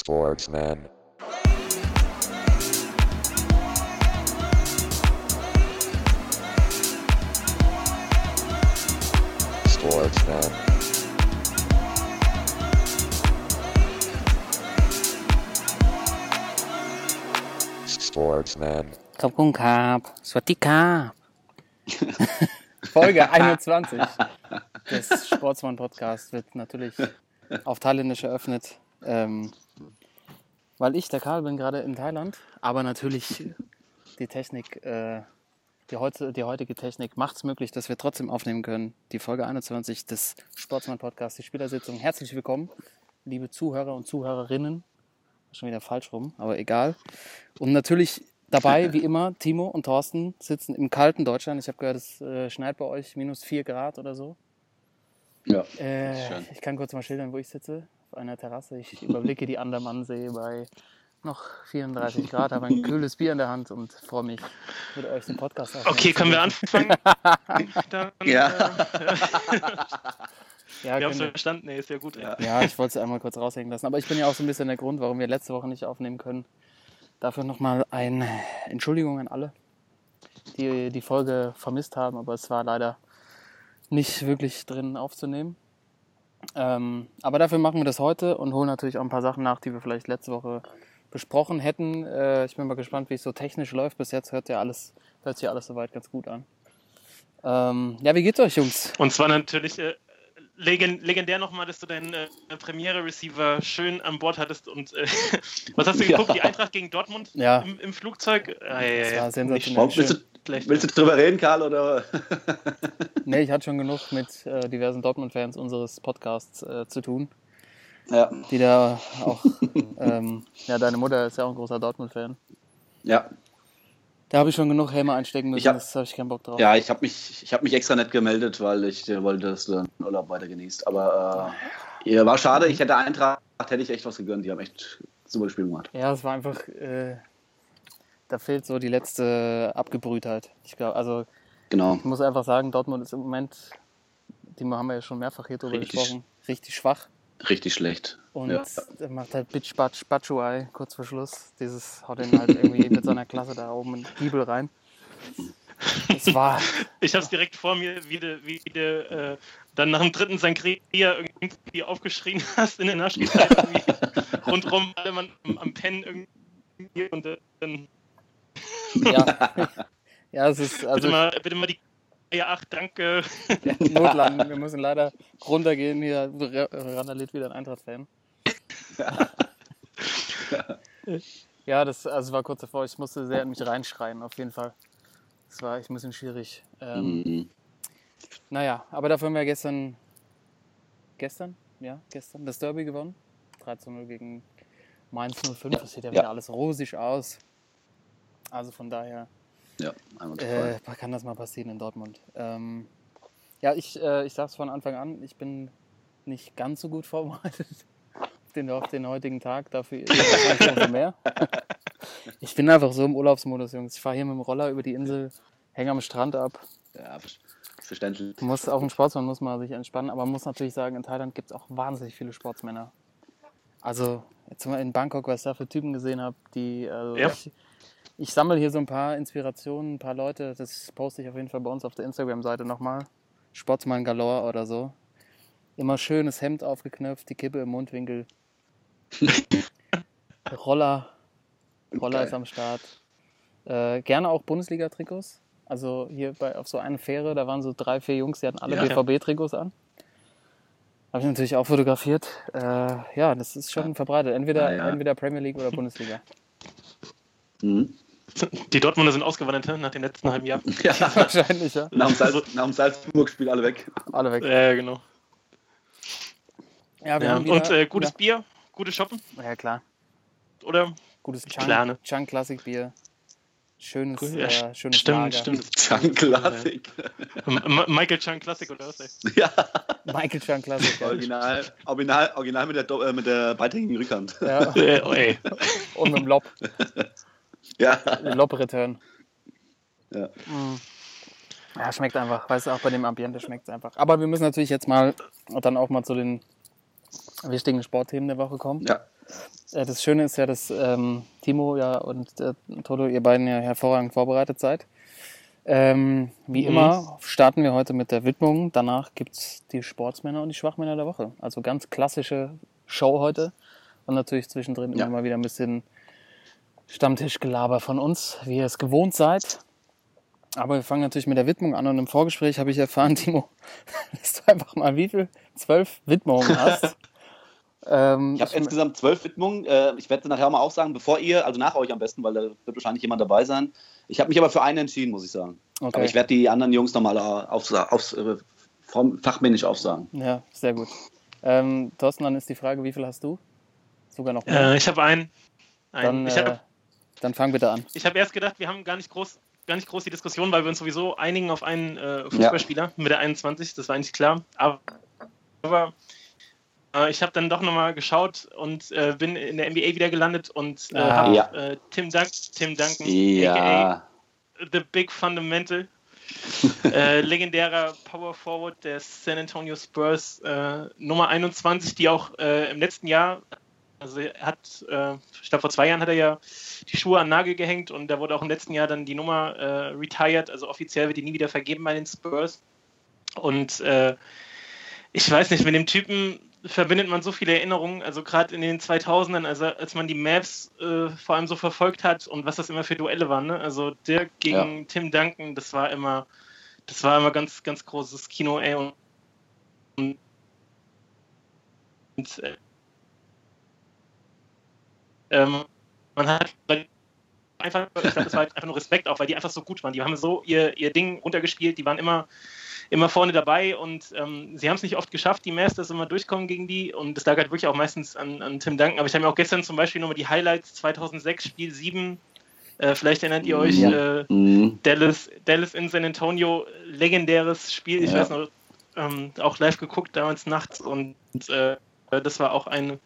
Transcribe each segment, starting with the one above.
Sportsman. Sportsman. Sportsman. ขอบคุณครับ Swatika. Folge 21 des Sportsmann Podcast wird natürlich auf Thailändisch eröffnet. Ähm, weil ich, der Karl, bin gerade in Thailand, aber natürlich die Technik, äh, die, heute, die heutige Technik macht es möglich, dass wir trotzdem aufnehmen können. Die Folge 21 des Sportsmann Podcasts, die Spielersitzung. Herzlich willkommen, liebe Zuhörer und Zuhörerinnen. Schon wieder falsch rum, aber egal. Und natürlich dabei, wie immer, Timo und Thorsten sitzen im kalten Deutschland. Ich habe gehört, es äh, schneit bei euch minus 4 Grad oder so. Ja, Äh, schön. ich kann kurz mal schildern, wo ich sitze. Auf einer Terrasse. Ich überblicke die Andermannsee bei noch 34 Grad, habe ein kühles Bier in der Hand und freue mich, mit euch den Podcast aufnehmen Okay, können wir anfangen? Dann, Ja. Äh, Ja, wir haben es verstanden, nee, ist ja gut. Ja. ja, ich wollte es einmal kurz raushängen lassen. Aber ich bin ja auch so ein bisschen der Grund, warum wir letzte Woche nicht aufnehmen können. Dafür nochmal eine Entschuldigung an alle, die die Folge vermisst haben, aber es war leider nicht wirklich drin aufzunehmen. Ähm, aber dafür machen wir das heute und holen natürlich auch ein paar Sachen nach, die wir vielleicht letzte Woche besprochen hätten. Äh, ich bin mal gespannt, wie es so technisch läuft. Bis jetzt hört ja alles, hört sich alles soweit ganz gut an. Ähm, ja, wie geht's euch, Jungs? Und zwar natürlich äh, legen, legendär nochmal, dass du deinen äh, Premiere-Receiver schön an Bord hattest. Und äh, was hast du Ja. geguckt? Die Eintracht gegen Dortmund Ja. im, im Flugzeug? Ah, ja, ja, Das ja. war sensationell. Willst, du, willst du drüber reden, Karl? Oder? Nee, ich hatte schon genug mit äh, diversen Dortmund-Fans unseres Podcasts äh, zu tun, Ja. die da auch, ähm, ja, deine Mutter ist ja auch ein großer Dortmund-Fan. Ja. Da habe ich schon genug Helme einstecken müssen, Ich hab- das habe ich keinen Bock drauf. Ja, ich habe mich, ich hab mich extra nicht gemeldet, weil ich äh, wollte, dass du den Urlaub weiter genießt. Aber äh, war schade. Ich hätte Eintracht, hätte ich echt was gegönnt. Die haben echt super gespielt gemacht. Ja, es war einfach, äh, da fehlt so die letzte Abgebrühtheit. Ich glaube, also Genau. ich muss einfach sagen, Dortmund ist im Moment, die haben wir ja schon mehrfach hier drüber Richtig. gesprochen, richtig schwach. Richtig schlecht. Und Ja. er macht halt Bitch Batsch Batschuai kurz vor Schluss. Dieses haut ihn halt irgendwie mit seiner Klasse da oben in den Giebel rein. Das war, Ich habe es direkt vor mir, wie du, wie äh, dann nach dem dritten Sangria irgendwie aufgeschrien hast in der irgendwie Rundrum alle Mann am, am Pennen irgendwie. Und äh, dann ja. Ja, es ist bitte, also mal, bitte mal die. Ja, ach, danke. Notlanden. Wir müssen leider runtergehen. Hier randaliert wieder ein Eintracht-Fan. Ja, das also war kurz davor. Ich musste sehr in mich reinschreien, auf jeden Fall. Das war echt ein bisschen schwierig. Ähm, Mhm. Naja, aber dafür haben wir gestern, gestern, ja, gestern das Derby gewonnen. 3 zu 0 gegen Mainz 05. Das sieht ja Ja. wieder alles rosig aus. Also von daher Ja, einmal zu äh, kann das mal passieren in Dortmund. Ähm, ja, ich, äh, ich sage es von Anfang an, ich bin nicht ganz so gut vorbereitet auf den, auf den heutigen Tag. Dafür mehr. Ich bin einfach so im Urlaubsmodus, Jungs. Ich fahre hier mit dem Roller über die Insel, hänge am Strand ab. Ja, ver- verständlich. Muss auf dem Sportsmann muss man sich entspannen, aber man muss natürlich sagen, in Thailand gibt es auch wahnsinnig viele Sportsmänner. Also jetzt mal in Bangkok, was ich da für Typen gesehen habe, die also Ja. ich, ich sammle hier so ein paar Inspirationen, ein paar Leute, das poste ich auf jeden Fall bei uns auf der Instagram-Seite nochmal. Sportsmann Galore oder so. Immer schönes Hemd aufgeknöpft, die Kippe im Mundwinkel. Roller, Roller Geil. ist am Start. Äh, gerne auch Bundesliga-Trikots. Also hier bei, auf so einer Fähre, da waren so drei, vier Jungs, die hatten alle Ja. BVB-Trikots an. Habe ich natürlich auch fotografiert. Äh, ja, das ist schon verbreitet. Entweder, Ja, ja. entweder Premier League oder Bundesliga. Mhm. Die Dortmunder sind ausgewandert nach dem letzten halben Jahr. Ja, Wahrscheinlich, ja. nach dem, Salz, nach dem Salzburg-Spiel alle weg. Alle weg. Ja, genau. Ja, wir Ja. haben wieder, Und äh, gutes Bier, gutes Shoppen, Ja, ja, klar. oder? Gutes? Chunk, Chunk Classic Bier. Schönes, Cool, ja, äh, schönes Stimmt, Lager. stimmt. M M- Michael Chan Classic oder was? Ey? Ja, Michael Chunk Classic. ja. original, original, original mit der, äh, mit der beidhängigen Rückhand. Ja, Äh, oh, ey. und mit dem Lob. Ja. Lob-Return. Ja. Mm. Ja, schmeckt einfach. Weißt du, auch bei dem Ambiente schmeckt es einfach. Aber wir müssen natürlich jetzt mal dann auch mal zu den wichtigen Sportthemen der Woche kommen. Ja. Äh, das Schöne ist ja, dass ähm, Timo ja und äh, Toto, ihr beiden ja hervorragend vorbereitet seid. Ähm, wie Mhm. immer starten wir heute mit der Widmung. Danach gibt es die Sportsmänner und die Schwachmänner der Woche. Also ganz klassische Show heute. Und natürlich zwischendrin Ja. immer mal wieder ein bisschen Stammtischgelaber von uns, wie ihr es gewohnt seid. Aber wir fangen natürlich mit der Widmung an und im Vorgespräch habe ich erfahren, Timo, dass du einfach mal wie viel? Zwölf Widmungen hast. ähm, Ich habe insgesamt zwölf Widmungen. Äh, ich werde nachher mal auch sagen, bevor ihr, also nach euch am besten, weil da wird wahrscheinlich jemand dabei sein. Ich habe mich aber für einen entschieden, muss ich sagen. okay. Aber ich werde die anderen Jungs nochmal aufs, aufs, äh, fachmännisch aufsagen. Ja, sehr gut. Ähm, Thorsten, dann ist die Frage, wie viel hast du? Sogar noch mehr. Äh, ich habe einen. dann, einen. ich äh, habe dann fang bitte an. ich hab erst gedacht, wir haben gar nicht groß, gar nicht groß die Diskussion, weil wir uns sowieso einigen auf einen äh, Fußballspieler mit der 21. Das war eigentlich klar. Aber, aber äh, ich habe dann doch nochmal geschaut und äh, bin in der NBA wieder gelandet und äh, Ah. habe Ja. äh, Tim, Dun Tim Duncan, aka Ja. The Big Fundamental. äh, legendärer Power Forward der San Antonio Spurs, Nummer 21, die auch im letzten Jahr, also er hat, äh, ich glaube vor zwei Jahren hat er ja die Schuhe an Nagel gehängt und da wurde auch im letzten Jahr dann die Nummer äh, retired, also offiziell wird die nie wieder vergeben bei den Spurs. Und äh, ich weiß nicht, mit dem Typen verbindet man so viele Erinnerungen, also gerade in den 2000ern, also als man die Maps äh, vor allem so verfolgt hat und was das immer für Duelle waren, ne? Also Dirk gegen Tim Duncan, das war immer, das war immer ganz, ganz großes Kino, ey. Und, und, und äh, ähm, man hat einfach, ich glaube, das war halt einfach nur Respekt auch, weil die einfach so gut waren. Die haben so ihr, ihr Ding runtergespielt, die waren immer immer vorne dabei und ähm, sie haben es nicht oft geschafft, die Masters immer durchkommen gegen die und das lag halt wirklich auch meistens an, an Tim Duncan. Aber ich habe mir auch gestern zum Beispiel nochmal die Highlights 2006, Spiel 7, äh, vielleicht erinnert ihr euch, Ja. äh, Mhm. Dallas, Dallas in San Antonio, legendäres Spiel, ich Ja. weiß noch, ähm, auch live geguckt damals nachts und äh, das war auch eine,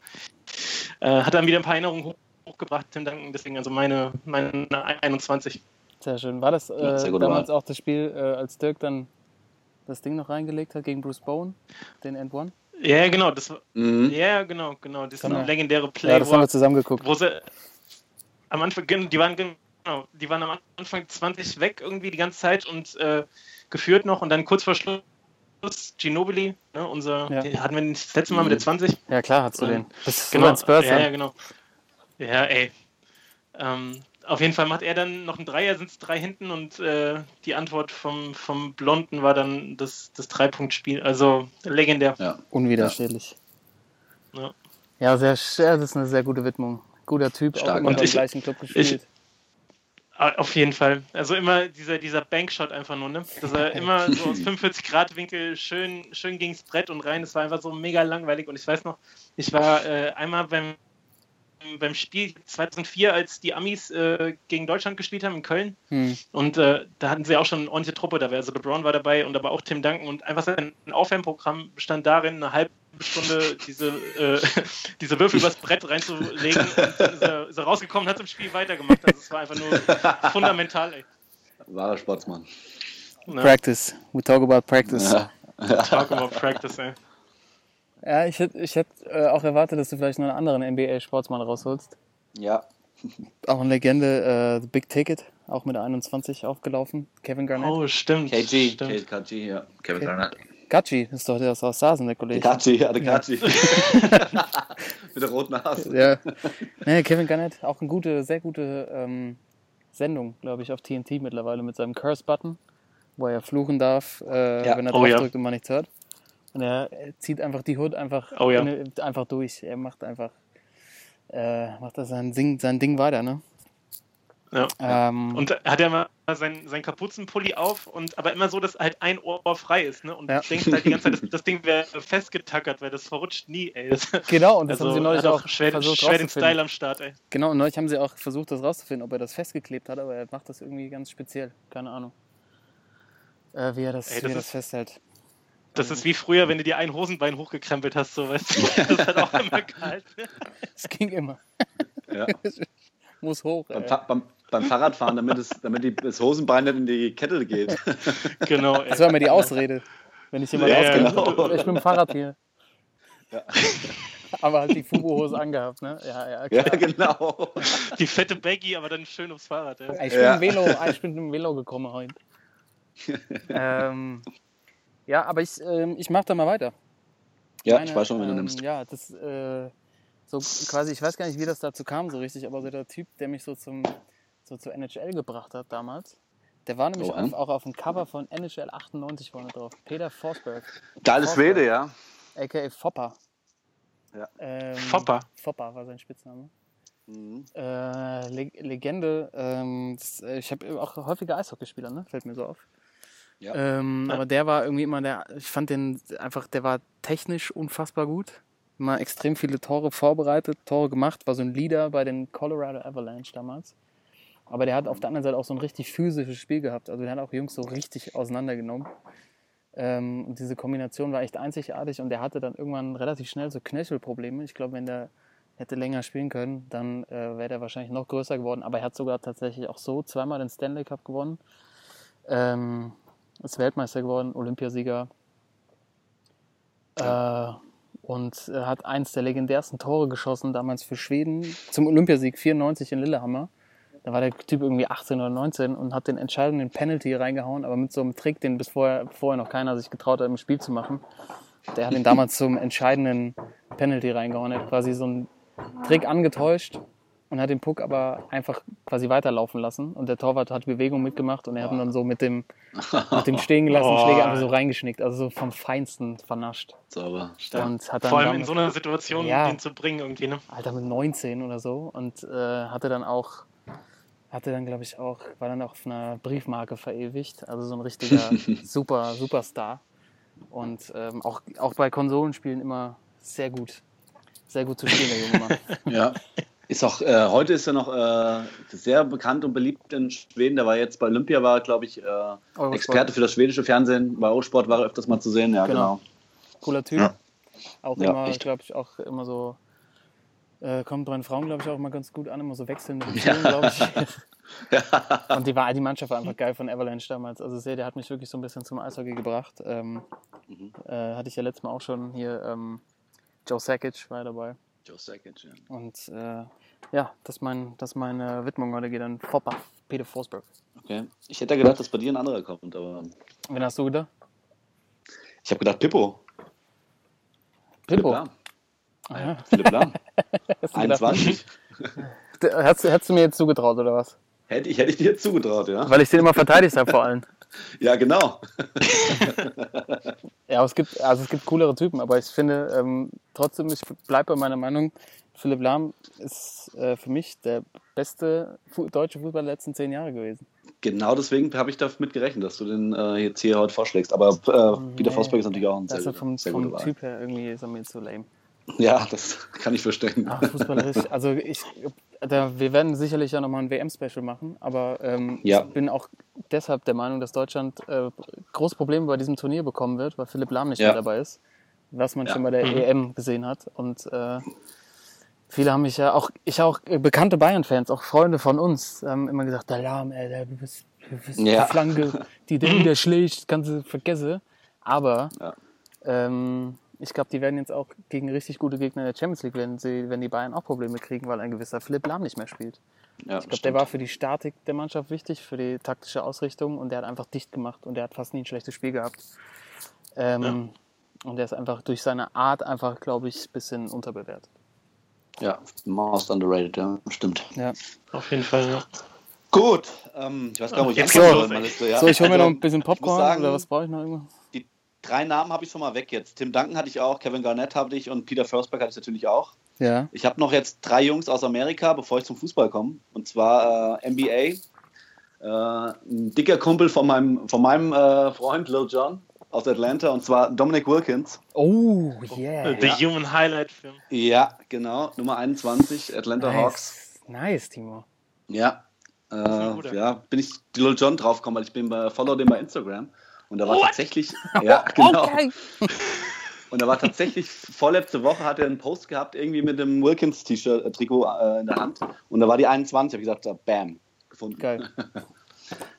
äh, hat dann wieder ein paar Erinnerungen hoch, hochgebracht, Tim Duncan, deswegen also meine, meine 21. Sehr schön. War das äh, damals auch das Spiel, äh, als Dirk dann das Ding noch reingelegt hat gegen Bruce Bowen, den End One? Ja, genau, das war, Mhm. ja, genau, genau, das ist Genau. ein legendäre Play, Ja, das haben wir zusammen geguckt. wo sie am Anfang, die waren genau, die waren am Anfang 20 weg irgendwie die ganze Zeit und äh, geführt noch und dann kurz vor Schluss Ginobili, ne, unser, Ja. den hatten wir nicht das letzte Mal mit der 20. Ja, klar, hast du Ähm, den. Das ist Genau, ein Spurs. ja, ja. ja, genau. Ja, ey. Ähm, auf jeden Fall macht er dann noch einen Dreier, sind es drei hinten und äh, die Antwort vom, vom Blonden war dann das, das Dreipunktspiel. Also legendär. Ja. Unwiderstehlich. Ja. Ja, sehr, das ist eine sehr gute Widmung. Guter Typ, auch Stark. immer Und beim ich- gleichen Club gespielt. Ah, Auf jeden Fall. Also immer dieser, dieser Bankshot einfach nur, ne? Dass er immer so aus 45 Grad Winkel schön, schön gegens Brett und rein. Das war einfach so mega langweilig. Und ich weiß noch, ich war äh, einmal beim, beim Spiel 2004, als die Amis äh, gegen Deutschland gespielt haben in Köln. Hm. Und äh, da hatten sie auch schon eine ordentliche Truppe dabei. Also LeBron war dabei und aber auch Tim Duncan. Und einfach sein Aufwärmprogramm bestand darin, eine halbe Stunde diese, äh, diese Würfel übers Brett reinzulegen. Und dann ist er, ist er rausgekommen und hat im Spiel weitergemacht. Also es war einfach nur fundamental, ey. Wahrer Sportsmann. Ne? Practice. We talk about practice. Ja. Talk about practice, ey. Ja, ich hätte ich hätt, äh, auch erwartet, dass du vielleicht noch einen anderen NBA-Sportsmann rausholst. ja. Auch eine Legende, äh, The Big Ticket, auch mit der 21 aufgelaufen. Kevin Garnett. Oh, stimmt. KG, Stimmt. KG, ja. Kevin Okay. Garnett. Gachi ist doch der aus Sarsen, der Kollege. KG, ja, der KG. Mit der roten Nase. Ja. Nee, Kevin Garnett, auch eine gute, sehr gute ähm, Sendung, glaube ich, auf TNT mittlerweile mit seinem Curse-Button, wo er fluchen darf, äh, Ja. wenn er Oh, ja. draufdrückt und man nichts hört. Und er zieht einfach die Hood einfach, Oh, ja. in- einfach durch. Er macht einfach äh, macht das sein Ding, sein Ding weiter, ne? Ja. Ähm, Und hat er mal sein, sein Kapuzenpulli auf und aber immer so, dass halt ein Ohr frei ist, ne? Und Ja. du denkst halt die ganze Zeit, das, das Ding wäre festgetackert, weil das verrutscht nie, ey. Genau, und das also, haben sie neulich auch schwer, versucht schwer den. Style am Start, ey. Genau, und neulich haben sie auch versucht, das rauszufinden, ob er das festgeklebt hat, aber er macht das irgendwie ganz speziell. Keine Ahnung. Äh, wie er das, Ey, das wie er das festhält. Das ist wie früher, wenn du dir ein Hosenbein hochgekrempelt hast, so weißt du. Das hat auch immer gehalten. Es ging immer. Ja. Muss hoch. Beim, Ey. Fa- beim, beim Fahrradfahren, damit, es, damit die, das Hosenbein nicht in die Kette geht. Genau, ey. Das war immer die Ausrede. Wenn ich jemand Ja, ja, ja, genau. ich bin mit dem Fahrrad hier. aber halt die Fubo-Hose angehabt, ne? Ja, ja, Ja, klar. genau. Die fette Baggy, aber dann schön aufs Fahrrad. Ja. Ich bin, Ja. im Velo, ich bin im Velo gekommen heute. ähm, ja, aber ich, ähm, ich mache da mal weiter. Ja, Meine, ich weiß schon, wenn du ähm, nimmst. Ja, das äh, so quasi, ich weiß gar nicht, wie das dazu kam so richtig, aber so der Typ, der mich so zum so zur NHL gebracht hat damals, der war nämlich Oh, auf, auch auf dem Cover von NHL 98 vorne drauf. Peter Forsberg, Geiles Schwede, ja. aka Fopper. Ja. Ähm, Fopper. Fopper war sein Spitzname. Mhm. Äh, Le Legende. Ähm, das, äh, ich habe auch häufiger Eishockeyspieler, ne? Fällt mir so auf. Ja. Ähm, Ja. Aber der war irgendwie immer der, ich fand den einfach, der war technisch unfassbar gut. Immer extrem viele Tore vorbereitet, Tore gemacht, war so ein Leader bei den Colorado Avalanche damals. Aber der hat auf der anderen Seite auch so ein richtig physisches Spiel gehabt. Also der hat auch Jungs so richtig auseinandergenommen. Ähm, und diese Kombination war echt einzigartig und der hatte dann irgendwann relativ schnell so Knöchelprobleme. Ich glaube, wenn der hätte länger spielen können, dann äh, wäre der wahrscheinlich noch größer geworden. Aber er hat sogar tatsächlich auch so zweimal den Stanley Cup gewonnen. Ähm, ist Weltmeister geworden, Olympiasieger. Äh, und er hat eins der legendärsten Tore geschossen, damals für Schweden, zum Olympiasieg 94 in Lillehammer. Da war der Typ irgendwie 18 oder 19 und hat den entscheidenden Penalty reingehauen, aber mit so einem Trick, den bis vorher, vorher noch keiner sich getraut hat, im Spiel zu machen. Der hat ihn damals zum entscheidenden Penalty reingehauen. Er hat quasi so einen Trick angetäuscht und hat den Puck aber einfach quasi weiterlaufen lassen. Und der Torwart hat Bewegung mitgemacht und er hat ihn dann so mit dem, mit dem stehen gelassenen Oh. Schläger einfach so reingeschnickt. Also so vom Feinsten vernascht. Sauber. Und hat dann Vor allem in damit- so einer Situation, Ja. den zu bringen irgendwie, ne? Alter, mit 19 oder so. Und äh, hatte dann auch, hatte dann, glaube ich, auch, war dann auch auf einer Briefmarke verewigt. Also so ein richtiger super, Superstar. Und ähm, auch, auch bei Konsolenspielen immer sehr gut. Sehr gut zu spielen, der junge Mann. Ja. Ist auch, äh, heute ist er noch äh, sehr bekannt und beliebt in Schweden. Der war jetzt bei Olympia, war, glaube ich, äh. Experte für das schwedische Fernsehen. Bei Eurosport war er öfters mal zu sehen, ja, Genau. genau. Cooler Typ. Ja. Auch Ja, immer, glaube ich, auch immer so. Äh, kommt bei den Frauen, glaube ich, auch immer ganz gut an, immer so wechselnde Ja. Beziehungen, glaube ich. Und die, war, die Mannschaft war einfach geil von Avalanche damals. Also sehr, der hat mich wirklich so ein bisschen zum Eishockey gebracht. Ähm, Mhm. äh, hatte ich ja letztes Mal auch schon hier. Ähm, Joe Sakic war dabei. Ja. Und äh, ja, das ist, mein, das ist meine Widmung heute geht an Fopper, Peter Forsberg. Okay. Ich hätte ja gedacht, dass bei dir ein anderer kommt, aber Wen hast du gedacht? ich habe gedacht, Pippo. Philipp Pippo. Lahm. Philipp Lahm. Hast du gedacht? 21. D- Hättest, du- hättest du mir jetzt zugetraut, oder was? Hätte ich, hätte ich dir zugetraut, ja. Weil ich den immer verteidigt habe vor allem. Ja, genau. Ja, aber es gibt, also es gibt coolere Typen, aber ich finde ähm, trotzdem, ich bleibe bei meiner Meinung, Philipp Lahm ist äh, für mich der beste Fu deutsche Fußballer der letzten zehn Jahre gewesen. Genau deswegen habe ich damit gerechnet, dass du den äh, jetzt hier heute vorschlägst. Aber äh, Peter Nee. Forsberg ist natürlich auch ein sehr, guter- vom, sehr guter vom. Typ her irgendwie ist er mir zu lame. Ja, das kann ich verstehen. Ach, fußballerisch, also ich, da, wir werden sicherlich ja nochmal ein WM-Special machen, aber ähm, Ja. ich bin auch deshalb der Meinung, dass Deutschland äh, große Probleme bei diesem Turnier bekommen wird, weil Philipp Lahm nicht Ja. mehr dabei ist, was man Ja. schon bei der Mhm. EM gesehen hat. Und äh, viele haben mich ja auch, ich auch äh, bekannte Bayern-Fans, auch Freunde von uns, haben immer gesagt, der Lahm, ey, der, du bist, du bist Ja. die Flanke, die der wieder schlägt, kannst du vergessen. Aber Ja. ähm, ich glaube, die werden jetzt auch gegen richtig gute Gegner in der Champions League, wenn, sie, wenn die Bayern auch Probleme kriegen, weil ein gewisser Philipp Lahm nicht mehr spielt. Ja, Ich glaube, der war für die Statik der Mannschaft wichtig, für die taktische Ausrichtung und der hat einfach dicht gemacht und der hat fast nie ein schlechtes Spiel gehabt. Ähm, Und der ist einfach durch seine Art einfach, glaube ich, ein bisschen unterbewertet. ja, most underrated, ja, stimmt. Ja. Auf jeden Fall, ja. Gut, ähm, ich weiß gar nicht, wo ich Jetzt los, meine ey. Liste, ja. So, ich hole mir noch ein bisschen Popcorn sagen- oder was brauche ich noch irgendwo? Drei Namen habe ich schon mal weg jetzt. Tim Duncan hatte ich auch, Kevin Garnett hatte ich und Peter Forsberg hatte ich natürlich auch. Ja. Ich habe noch jetzt drei Jungs aus Amerika, bevor ich zum Fußball komme. Und zwar äh, NBA. Äh, ein dicker Kumpel von meinem, von meinem äh, Freund Lil John aus Atlanta und zwar Dominic Wilkins. Oh, yeah. The Human Highlight Film. Ja, genau, Nummer 21, Atlanta Hawks. Nice. nice, Timo. Ja, äh, ja, bin ich Lil John draufgekommen, weil ich bin bei Follow den bei Instagram. Und da war What? tatsächlich, ja, genau. Okay. Und da war tatsächlich, vorletzte Woche hat er einen Post gehabt, irgendwie mit dem Wilkins-Trikot äh, in der Hand. Und da war die 21, habe ich gesagt, bam, gefunden. Geil.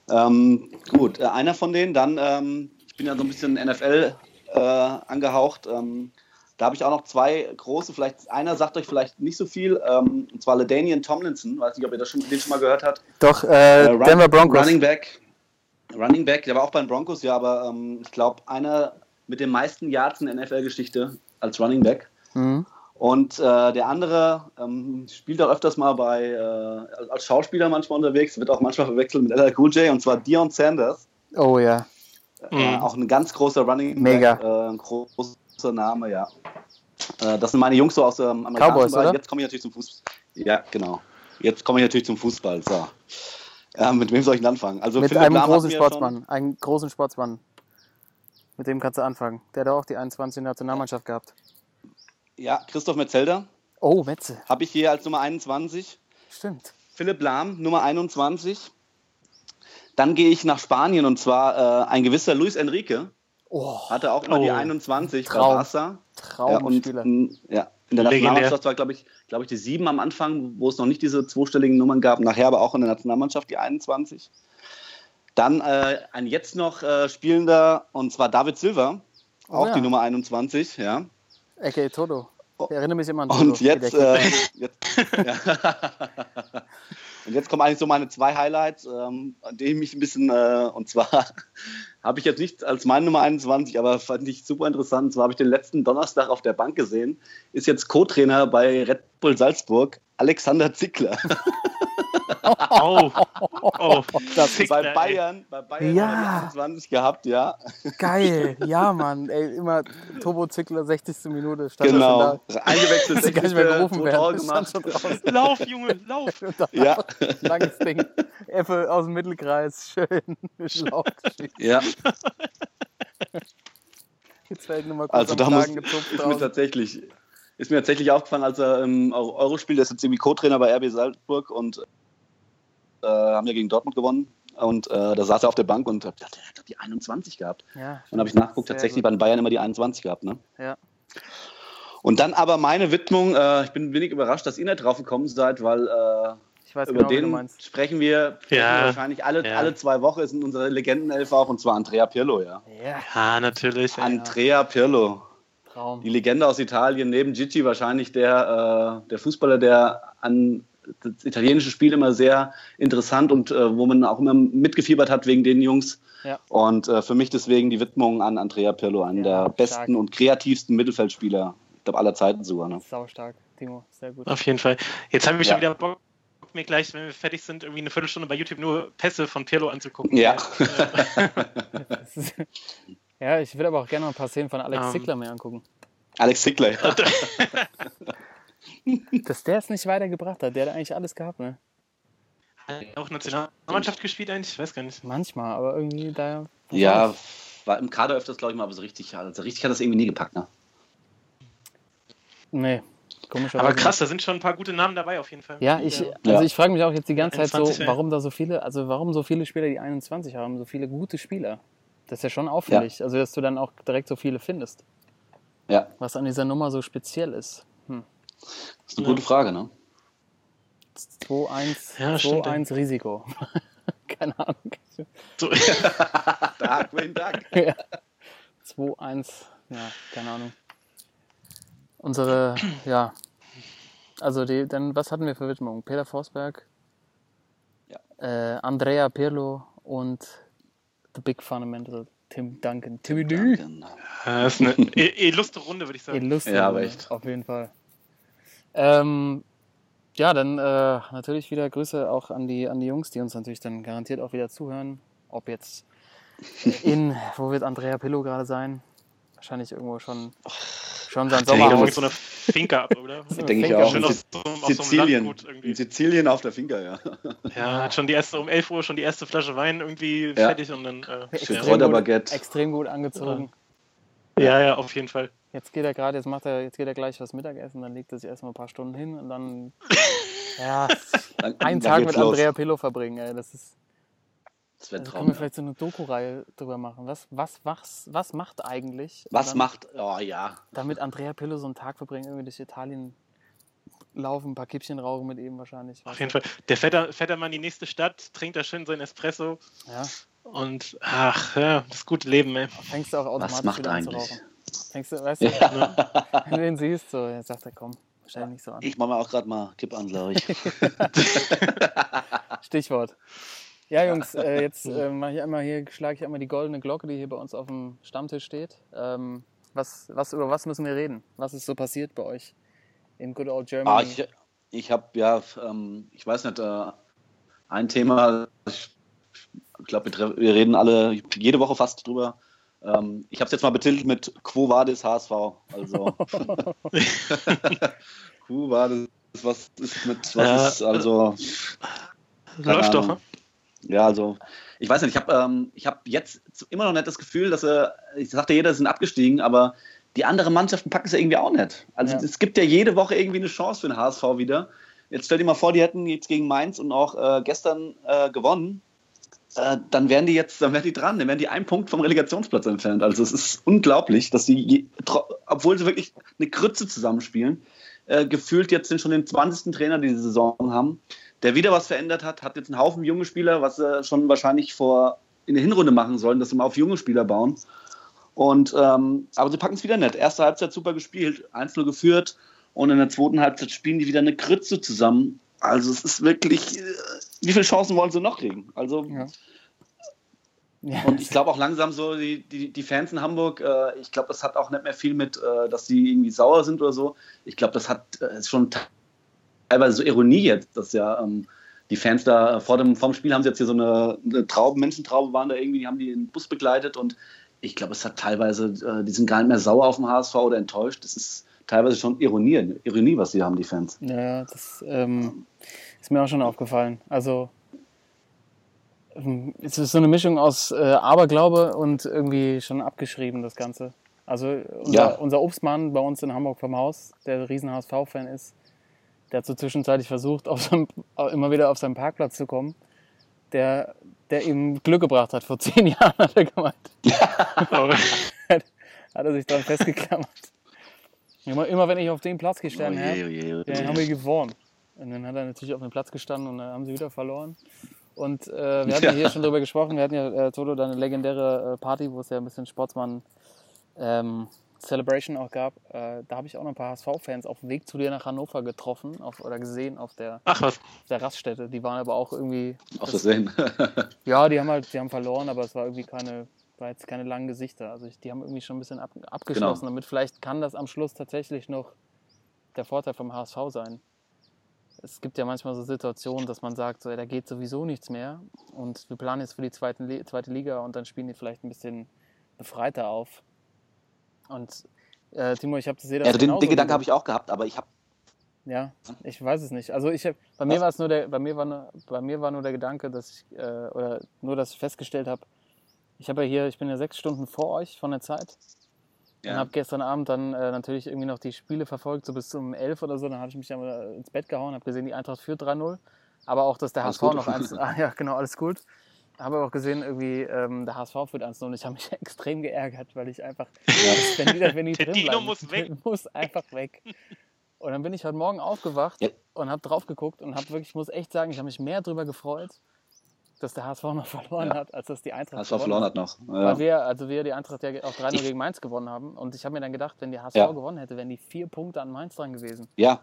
Ähm, gut, äh, einer von denen, dann, ähm, ich bin ja so ein bisschen NFL äh, angehaucht. Ähm, Da habe ich auch noch zwei große, vielleicht einer sagt euch vielleicht nicht so viel, ähm, und zwar Ledanian Tomlinson, weiß nicht, ob ihr das schon, den schon mal gehört habt. Doch, äh, Äh, Run- Denver Broncos. Running Back. Running Back, der war auch bei den Broncos, ja, aber ähm, ich glaube, einer mit den meisten Yards in der NFL-Geschichte als Running Back. Mhm. Und äh, der andere ähm, spielt auch öfters mal bei, äh, als Schauspieler manchmal unterwegs, wird auch manchmal verwechselt mit LL Cool J, und zwar Dion Sanders. Oh ja. Äh, Mhm. auch ein ganz großer Running Mega. Back, äh, ein großer Name, ja. Äh, das sind meine Jungs so aus dem amerikanischen Cowboys? Jetzt komme ich natürlich zum Fußball. Ja, genau. Jetzt komme ich natürlich zum Fußball. So. Äh, mit wem soll ich denn anfangen? Also Mit Philipp einem Lahm großen Sportsmann. Einen großen Sportsmann. Mit dem kannst du anfangen. Der hat auch die 21 in der Nationalmannschaft gehabt. Schon. Ja, Christoph Metzelder Oh, Metze. habe ich hier als Nummer 21. Stimmt. Philipp Lahm, Nummer 21. Dann gehe ich nach Spanien und zwar äh, ein gewisser Luis Enrique. Oh, Hatte auch immer die Oh. 21 bei Traum. Barca. Ja, und Traumspieler. ja, in der. Nationalmannschaft war, glaube ich, glaube ich, die sieben am Anfang, wo es noch nicht diese zweistelligen Nummern gab. Nachher aber auch in der Nationalmannschaft die 21. Dann äh, ein jetzt noch äh, spielender, und zwar David Silva, Oh auch ja. die Nummer 21, ja. A.K.A. Toto. Oh. Ich erinnere mich immer an Toto. Und jetzt, äh, jetzt, und jetzt kommen eigentlich so meine zwei Highlights, ähm, an denen ich mich ein bisschen, äh, und zwar habe ich jetzt nicht als meine Nummer 21, aber fand ich super interessant. Und zwar habe ich den letzten Donnerstag auf der Bank gesehen, ist jetzt Co-Trainer bei Red Bull Salzburg, Alexander Zickler. Oh, oh. Das Zickler, bei. Bayern, bei Bayern Ja. hat er die 21 gehabt, ja. Geil. Ja, Mann. Ey, immer Turbo Zickler, 60. Minute. Stand Genau. Eingewechselt, schon da. Gar nicht mehr 60. gerufen werden. Lauf, Junge, lauf. Ja. Langes Ding. Effe aus dem Mittelkreis. Schön. Schlauch geschickt. Ja, Jetzt fällt nur mal kurz Also da muss, ist mir tatsächlich ist mir tatsächlich aufgefallen, als er im Euro Euro spielt, der ist jetzt irgendwie Co-Trainer bei RB Salzburg und äh, haben ja gegen Dortmund gewonnen. Und äh, da saß er auf der Bank und dachte, er hat die 21 gehabt. Ja, Und habe ich nachgeguckt, tatsächlich gut. bei den Bayern immer die 21 gehabt. Ne? Ja. Und dann aber meine Widmung, äh, ich bin wenig überrascht, dass ihr nicht drauf gekommen seid, weil äh, Ich weiß über genau, wie du den meinst. sprechen wir Ja. wir wahrscheinlich alle, Ja. alle zwei Wochen, ist unsere Legendenelf auch, und zwar Andrea Pirlo, ja. Ja, Ja, natürlich. Andrea Pirlo. Traum. Die Legende aus Italien, neben Gigi wahrscheinlich der, äh, der Fußballer, der an das italienische Spiel immer sehr interessant und äh, wo man auch immer mitgefiebert hat wegen den Jungs. Ja. Und äh, für mich deswegen die Widmung an Andrea Pirlo, einen Ja, der besten stark. und kreativsten Mittelfeldspieler, ich glaube aller Zeiten sogar. Ne? Sau stark, Timo. Sehr gut. Auf jeden Fall. Jetzt habe ich Ja. schon wieder Bock, mir gleich, wenn wir fertig sind, irgendwie eine Viertelstunde bei YouTube nur Pässe von Pirlo anzugucken. Ja. Ja, ich will aber auch gerne noch ein paar Szenen von Alex Ähm. Zickler mir angucken. Alex Zickler. Ja. Dass der es nicht weitergebracht hat. Der hat eigentlich alles gehabt, ne? Hat er auch Nationalmannschaft gespielt eigentlich? Ich weiß gar nicht. Manchmal, aber irgendwie da. ja, war im Kader öfters, glaube ich mal, aber so richtig, also richtig hat das irgendwie nie gepackt. Ne? Nee. Aber krass, da sind schon ein paar gute Namen dabei auf jeden Fall. Ja, ich, Ja. also Ja. ich frage mich auch jetzt die ganze Zeit so, 21, ja. warum da so viele, also warum so viele Spieler die 21 haben, so viele gute Spieler. Das ist ja schon auffällig. Also, dass du dann auch direkt so viele findest. Ja, Was an dieser Nummer so speziell ist. Hm. das ist eine gute Frage. Ne? 2-1 Ja, stimmt, 2-1 Risiko. Keine Ahnung. So, Dark, Wayne Dark. 2-1, ja, keine Ahnung. Unsere, ja, also die, dann, was hatten wir für Widmungen? Peter Forsberg, Ja. äh, Andrea Pirlo und The Big Fundamental, Tim Duncan. Timmy D. Genau. das ist eine illustre Runde, würde ich sagen. Illustre, Ja, aber echt. auf jeden Fall. Ähm, ja, dann äh, natürlich wieder Grüße auch an die, an die Jungs, die uns natürlich dann garantiert auch wieder zuhören. Ob jetzt in, wo wird Andrea Pillow gerade sein? Wahrscheinlich irgendwo schon, schon sein Sommer Sommerhaus. mit so einer Finca ab, oder? Denke ich Finker. auch. Schön In auf so, auf so einem Sizilien. In Sizilien auf der Finca, ja. Ja, hat schon die erste, um 11 Uhr schon die erste Flasche Wein irgendwie Ja. fertig und dann. Äh, Extrem ja. gut, extrem gut angezogen. ja, ja, auf jeden Fall. Jetzt geht er gerade, jetzt macht er, jetzt geht er gleich was Mittagessen, dann legt er sich erstmal ein paar Stunden hin und dann ja, Dann- einen dann Tag mit los. Andrea Pillow verbringen, ey. Das ist. Das wird Also Traum. können wir ja. vielleicht so eine Doku-Reihe drüber machen. Was, was, was, was macht eigentlich? Was dann, macht, oh ja, Damit Andrea Pillow so einen Tag verbringen, irgendwie durch Italien laufen, ein paar Kippchen rauchen mit ihm wahrscheinlich. Auf jeden Fall. Der fährt, da- fährt mal in die nächste Stadt, trinkt da schön seinen Espresso Ja, und ach, ja, das gute Leben, ey. fängst du auch automatisch was macht wieder an zu eigentlich? rauchen. Denkst du, weißt du, wenn du ihn siehst, so, jetzt sagt er, komm, stell dich nicht so an. Ich mache mir auch gerade mal Tipp an, glaube ich. Stichwort. Ja, Jungs, äh, jetzt äh, mache ich einmal hier, schlage ich einmal die goldene Glocke, die hier bei uns auf dem Stammtisch steht. Ähm, was, was, über was müssen wir reden? Was ist so passiert bei euch in Good Old Germany? Ah, ich ich habe ja, ähm, ich weiß nicht, äh, ein Thema, ich glaube, wir, wir reden alle jede Woche fast drüber. Ähm, ich habe es jetzt mal betitelt mit Quo Vadis HSV. Also Quo Vadis, was ist mit, was Ja, ist, also Läuft doch, ne? Ja, also ich weiß nicht, ich habe ähm, ich hab jetzt immer noch nicht das Gefühl, dass er, ich sagte, jeder sind abgestiegen, aber die anderen Mannschaften packen es ja irgendwie auch nicht. Also Ja. es gibt ja jede Woche irgendwie eine Chance für den HSV wieder. Jetzt stell dir mal vor, die hätten jetzt gegen Mainz und auch äh, gestern äh, gewonnen. Äh, dann wären die jetzt, dann wären die dran, dann wären die einen Punkt vom Relegationsplatz entfernt. Also es ist unglaublich, dass die, tro- obwohl sie wirklich eine Krütze zusammenspielen, äh, gefühlt jetzt den schon den 20. Trainer diese Saison haben, der wieder was verändert hat, hat jetzt einen Haufen junge Spieler, was sie schon wahrscheinlich vor in der Hinrunde machen sollen, dass sie mal auf junge Spieler bauen. Und ähm, aber sie packen es wieder nicht. Erste Halbzeit super gespielt, 1-0 geführt und in der zweiten Halbzeit spielen die wieder eine Krütze zusammen. Also es ist wirklich, äh, wie viele Chancen wollen sie noch kriegen? Also Ja. Ja, und ich glaube auch langsam so, die, die, die Fans in Hamburg, äh, ich glaube, das hat auch nicht mehr viel mit, äh, dass die irgendwie sauer sind oder so. Ich glaube, das hat äh, ist schon teilweise so Ironie jetzt, dass ja ähm, die Fans da vor dem vom Spiel haben sie jetzt hier so eine, eine Traube, Menschentraube waren da irgendwie, die haben die in den Bus begleitet und ich glaube, es hat teilweise, äh, die sind gar nicht mehr sauer auf dem HSV oder enttäuscht. Das ist teilweise schon Ironie, Ironie, was sie haben, die Fans. Ja, das ähm, ist mir auch schon aufgefallen. Also ähm, es ist so eine Mischung aus äh, Aberglaube und irgendwie schon abgeschrieben, das Ganze. Also unser, Ja. unser Obstmann bei uns in Hamburg vom Haus, der riesen HSV-Fan ist, der hat so zwischenzeitlich versucht, auf seinem, immer wieder auf seinen Parkplatz zu kommen, der, der ihm Glück gebracht hat. Vor zehn Jahren hat er gemeint. Aber- hat er sich dran festgeklammert. Immer, immer wenn ich auf den Platz gestanden habe, Oje, oje, oje. dann haben wir gewonnen. Und dann hat er natürlich auf dem Platz gestanden und dann haben sie wieder verloren. Und äh, wir hatten ja. hier schon drüber gesprochen, wir hatten ja, äh, Toto, da eine legendäre äh, Party, wo es ja ein bisschen Sportsmann ähm, Celebration auch gab. Äh, da habe ich auch noch ein paar HSV-Fans auf dem Weg zu dir nach Hannover getroffen auf, oder gesehen auf der, Ach was. auf der Raststätte. Die waren aber auch irgendwie, Auf das Sehen. ja, die haben halt, die haben verloren, aber es war irgendwie keine, war jetzt keine langen Gesichter. Also ich, die haben irgendwie schon ein bisschen ab, abgeschlossen. Damit vielleicht kann das am Schluss tatsächlich noch der Vorteil vom HSV sein. Es gibt ja manchmal so Situationen, dass man sagt, so, ja, da geht sowieso nichts mehr und wir planen jetzt für die zweiten, zweite Liga und dann spielen die vielleicht ein bisschen befreiter auf. Und äh, Timo, ich habe das das Ja, den, genauso den wie Gedanken habe ich auch gehabt, aber ich habe Ja, ich weiß es nicht. Also ich hab, bei mir war es nur der, bei mir war nur, bei mir war nur der Gedanke, dass ich äh, oder nur, dass ich festgestellt habe, ich habe ja hier, ich bin ja sechs Stunden vor euch von der Zeit und ja, habe gestern Abend dann äh, natürlich irgendwie noch die Spiele verfolgt, so bis um elf oder so. Dann habe ich mich dann mal ins Bett gehauen, habe gesehen, die Eintracht führt 3-0, aber auch, dass der Alles HSV noch eins, ah, ja genau, alles gut. Habe auch gesehen, irgendwie ähm, der HSV führt 1-0 und ich habe mich extrem geärgert, weil ich einfach, wenn die, wenn die drin Dino bleiben, muss weg. muss einfach weg. Und dann bin ich heute Morgen aufgewacht Ja. und habe drauf geguckt und habe wirklich, ich muss echt sagen, ich habe mich mehr darüber gefreut, dass der HSV noch verloren Ja. hat, als dass die Eintracht HSV verloren hat noch. Ja. Weil wir, also wir die Eintracht ja auch 3-0 gegen Mainz gewonnen haben. Und ich habe mir dann gedacht, wenn die HSV Ja. gewonnen hätte, wären die vier Punkte an Mainz dran gewesen. ja,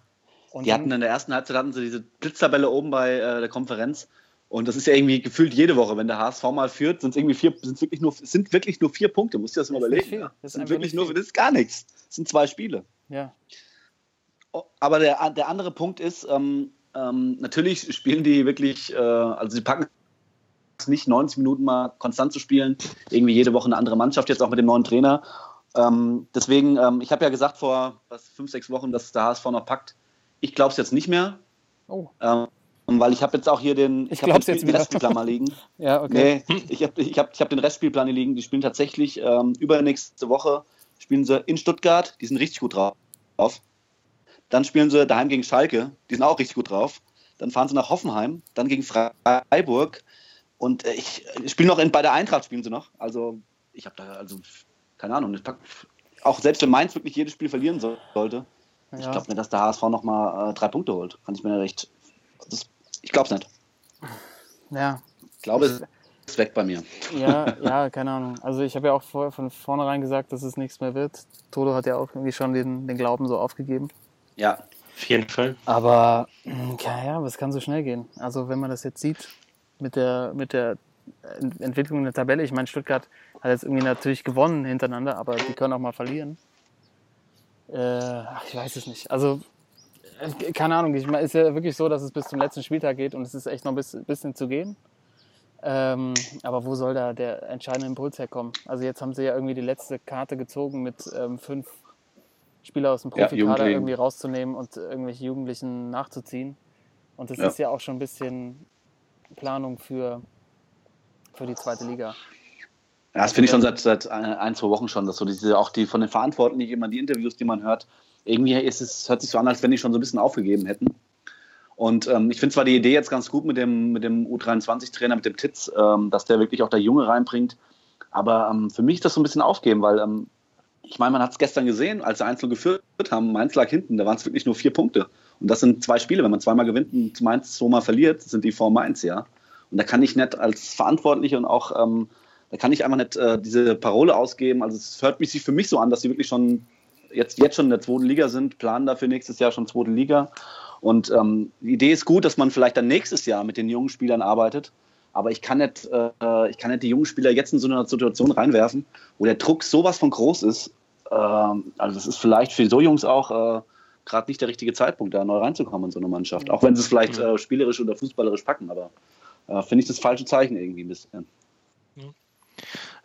Und die hatten in der ersten Halbzeit hatten sie diese Blitztabelle oben bei äh, der Konferenz. Und das ist ja irgendwie gefühlt jede Woche, wenn der HSV mal führt, sind es irgendwie vier, sind wirklich nur, sind wirklich nur vier Punkte. Musst du dir das mal überlegen. Ja. Das sind wirklich nur, das ist gar nichts. Das sind zwei Spiele. ja, Aber der, der andere Punkt ist, ähm, ähm, natürlich spielen die wirklich, äh, also sie packen es nicht 90 Minuten mal konstant zu spielen, irgendwie jede Woche eine andere Mannschaft, jetzt auch mit dem neuen Trainer. Ähm, deswegen, ähm, ich habe ja gesagt vor was, fünf, sechs Wochen, dass der HSV noch packt. Ich glaube es jetzt nicht mehr, oh, ähm, weil ich habe jetzt auch hier den, Ich hab glaub's den wieder. Restspielplan mal liegen. ja, okay. Nee, ich habe ich hab, ich hab den Restspielplan hier liegen. Die spielen tatsächlich ähm, übernächste Woche spielen sie in Stuttgart. Die sind richtig gut drauf. Dann spielen sie daheim gegen Schalke. Die sind auch richtig gut drauf. Dann fahren sie nach Hoffenheim. Dann gegen Freiburg. Und äh, ich, ich spiele noch in, bei der Eintracht spielen sie noch. Also ich habe da also keine Ahnung. ich Auch selbst wenn Mainz wirklich jedes Spiel verlieren soll, sollte, ich Ja. glaube nicht, dass der HSV noch mal äh, drei Punkte holt. Kann ich mir recht. Das, ich glaube es nicht. ja. Ich glaube, ist weg bei mir. Ja, ja, keine Ahnung. Also ich habe ja auch vor, von vornherein gesagt, dass es nichts mehr wird. Toto hat ja auch irgendwie schon den, den Glauben so aufgegeben. Ja, Auf jeden Fall. Aber mh, ja, ja, aber es kann so schnell gehen. Also wenn man das jetzt sieht mit der, mit der Ent- Entwicklung in der Tabelle, ich meine, Stuttgart hat jetzt irgendwie natürlich gewonnen hintereinander, aber die können auch mal verlieren. Äh, ach, ich weiß es nicht. Also keine Ahnung, ich meine, es ist ja wirklich so, dass es bis zum letzten Spieltag geht und es ist echt noch ein bisschen, zu gehen. Ähm, aber wo soll da der entscheidende Impuls herkommen? Also jetzt haben sie ja irgendwie die letzte Karte gezogen mit ähm, fünf Spieler aus dem Ja, Profikader Jugendlichen. irgendwie rauszunehmen und irgendwelche Jugendlichen nachzuziehen. Und das Ja. ist ja auch schon ein bisschen Planung für, für die zweite Liga. Ja, das finde ich schon seit, seit ein, zwei Wochen schon, dass so diese, auch die von den Verantwortlichen, immer die Interviews, die man hört, irgendwie ist es, hört sich so an, als wenn die schon so ein bisschen aufgegeben hätten. Und ähm, ich finde zwar die Idee jetzt ganz gut mit dem, mit dem U23-Trainer, mit dem Titz, ähm, dass der wirklich auch der Junge reinbringt. Aber ähm, für mich ist das so ein bisschen aufgeben, weil ähm, ich meine, man hat es gestern gesehen, als sie einzeln geführt haben, Mainz lag hinten, da waren es wirklich nur vier Punkte. Und das sind zwei Spiele, wenn man zweimal gewinnt und Mainz zweimal verliert, sind die vor Mainz, ja. Und da kann ich nicht als Verantwortliche und auch, ähm, da kann ich einfach nicht äh, diese Parole ausgeben. Also es hört sich für mich so an, dass sie wirklich schon jetzt, jetzt schon in der zweiten Liga sind, planen dafür nächstes Jahr schon zweite Liga. Und ähm, die Idee ist gut, dass man vielleicht dann nächstes Jahr mit den jungen Spielern arbeitet. Aber ich kann nicht, äh, ich kann nicht die jungen Spieler jetzt in so eine Situation reinwerfen, wo der Druck sowas von groß ist. Ähm, also das ist vielleicht für so Jungs auch äh, gerade nicht der richtige Zeitpunkt, da neu reinzukommen in so eine Mannschaft. Auch wenn sie es vielleicht äh, spielerisch oder fußballerisch packen, aber äh, finde ich das falsche Zeichen irgendwie ein bisschen. Ja,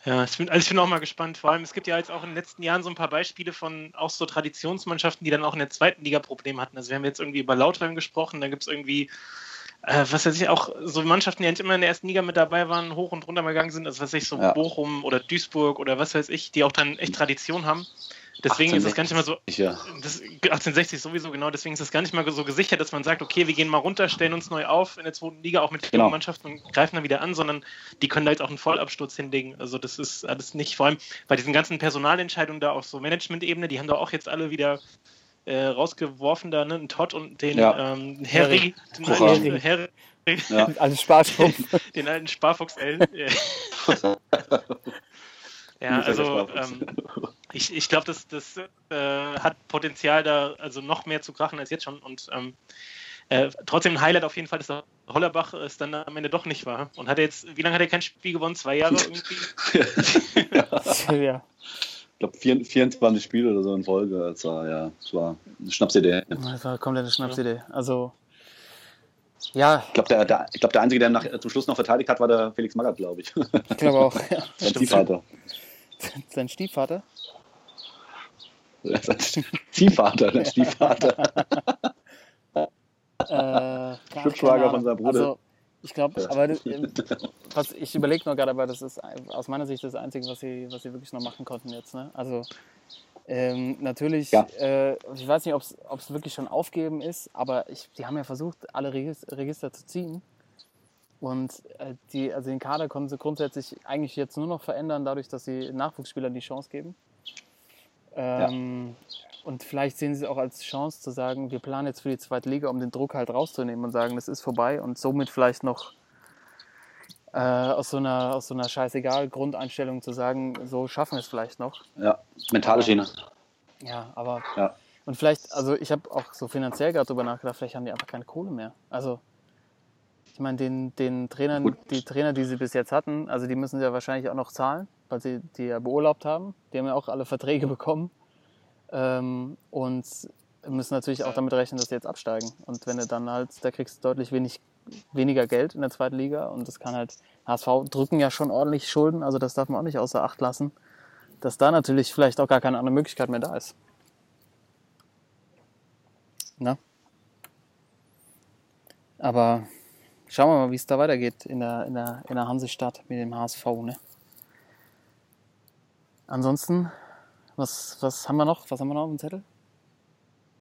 ich bin, also ich bin auch mal gespannt. Vor allem, es gibt ja jetzt auch in den letzten Jahren so ein paar Beispiele von auch so Traditionsmannschaften, die dann auch in der zweiten Liga Probleme hatten. Also wir haben jetzt irgendwie über Lauterbahn gesprochen, da gibt es irgendwie, äh, was weiß ich, auch so Mannschaften, die nicht immer in der ersten Liga mit dabei waren, hoch und runter gegangen sind, also was weiß ich, so Ja. Bochum oder Duisburg oder was weiß ich, die auch dann echt Tradition haben. Deswegen ist es gar nicht mal so, Ja. das, 1860 sowieso, genau. Deswegen ist es gar nicht mal so gesichert, dass man sagt, okay, wir gehen mal runter, stellen uns neu auf in der zweiten Liga, auch mit Genau. Mannschaften und greifen dann wieder an, sondern die können da jetzt auch einen Vollabsturz hinlegen. Also das ist alles nicht, vor allem bei diesen ganzen Personalentscheidungen da auf so Management-Ebene, die haben da auch jetzt alle wieder äh, rausgeworfen, da, ne? Einen Todd und den Ja. ähm, Harry, den alten, Harry, Ja. Also Sparschrumpf. den alten Sparfuchs L. Ja, also ähm, ich, ich glaube, das, das äh, hat Potenzial da also noch mehr zu krachen als jetzt schon. Und ähm, äh, trotzdem ein Highlight auf jeden Fall, dass der Hollerbach es dann am Ende doch nicht war. Und hat er jetzt, wie lange hat er kein Spiel gewonnen? Zwei Jahre irgendwie? ja. Ich glaube 24 Spiele oder so in Folge. Das war, ja, das war eine Schnapsidee. Das war komplett eine Schnapsidee. Also, ja, Ich glaube, der, der, ich glaub, der Einzige, der nach, zum Schluss noch verteidigt hat, war der Felix Magath, glaube ich. ich glaube auch. Ja. Sein Stimmt. Ziehvater. Sein Stiefvater. Sein Ziehvater, der Stiefvater. Äh, keine von seinem. Bruder. Also, ich glaube, aber das, was, ich überlege nur gerade, aber das ist aus meiner Sicht das Einzige, was sie, was sie wirklich noch machen konnten jetzt. Ne? Also ähm, natürlich, Ja. äh, ich weiß nicht, ob es wirklich schon aufgeben ist, aber ich, die haben ja versucht, alle Regis- Register zu ziehen. Und äh, die, also den Kader konnten sie grundsätzlich eigentlich jetzt nur noch verändern, dadurch, dass sie Nachwuchsspielern die Chance geben. Ähm, Und vielleicht sehen sie es auch als Chance zu sagen, wir planen jetzt für die zweite Liga, um den Druck halt rauszunehmen und sagen, das ist vorbei und somit vielleicht noch äh, aus, so einer, aus so einer scheißegal Grundeinstellung zu sagen, so schaffen wir es vielleicht noch. Ja, mentale Schiene. Ja, aber Ja. und vielleicht, also ich habe auch so finanziell gerade drüber nachgedacht, vielleicht haben die einfach keine Kohle mehr. Also ich meine, den, den Trainern, Gut. die Trainer, die sie bis jetzt hatten, also die müssen sie ja wahrscheinlich auch noch zahlen, weil sie die ja beurlaubt haben. Die haben ja auch alle Verträge bekommen. Ähm, und müssen natürlich auch damit rechnen, dass sie jetzt absteigen. Und wenn du dann halt, da kriegst du deutlich wenig, weniger Geld in der zweiten Liga und das kann halt, HSV drücken ja schon ordentlich Schulden, also das darf man auch nicht außer Acht lassen, dass da natürlich vielleicht auch gar keine andere Möglichkeit mehr da ist. Na? Aber schauen wir mal, wie es da weitergeht in der, in der, in der Hansestadt mit dem HSV. Ne? Ansonsten, was, was haben wir noch? Was haben wir noch auf dem Zettel?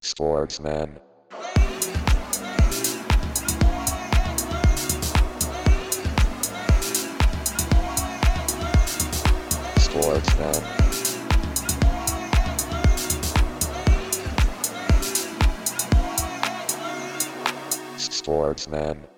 Sportsman. Sportsman. Sportsman.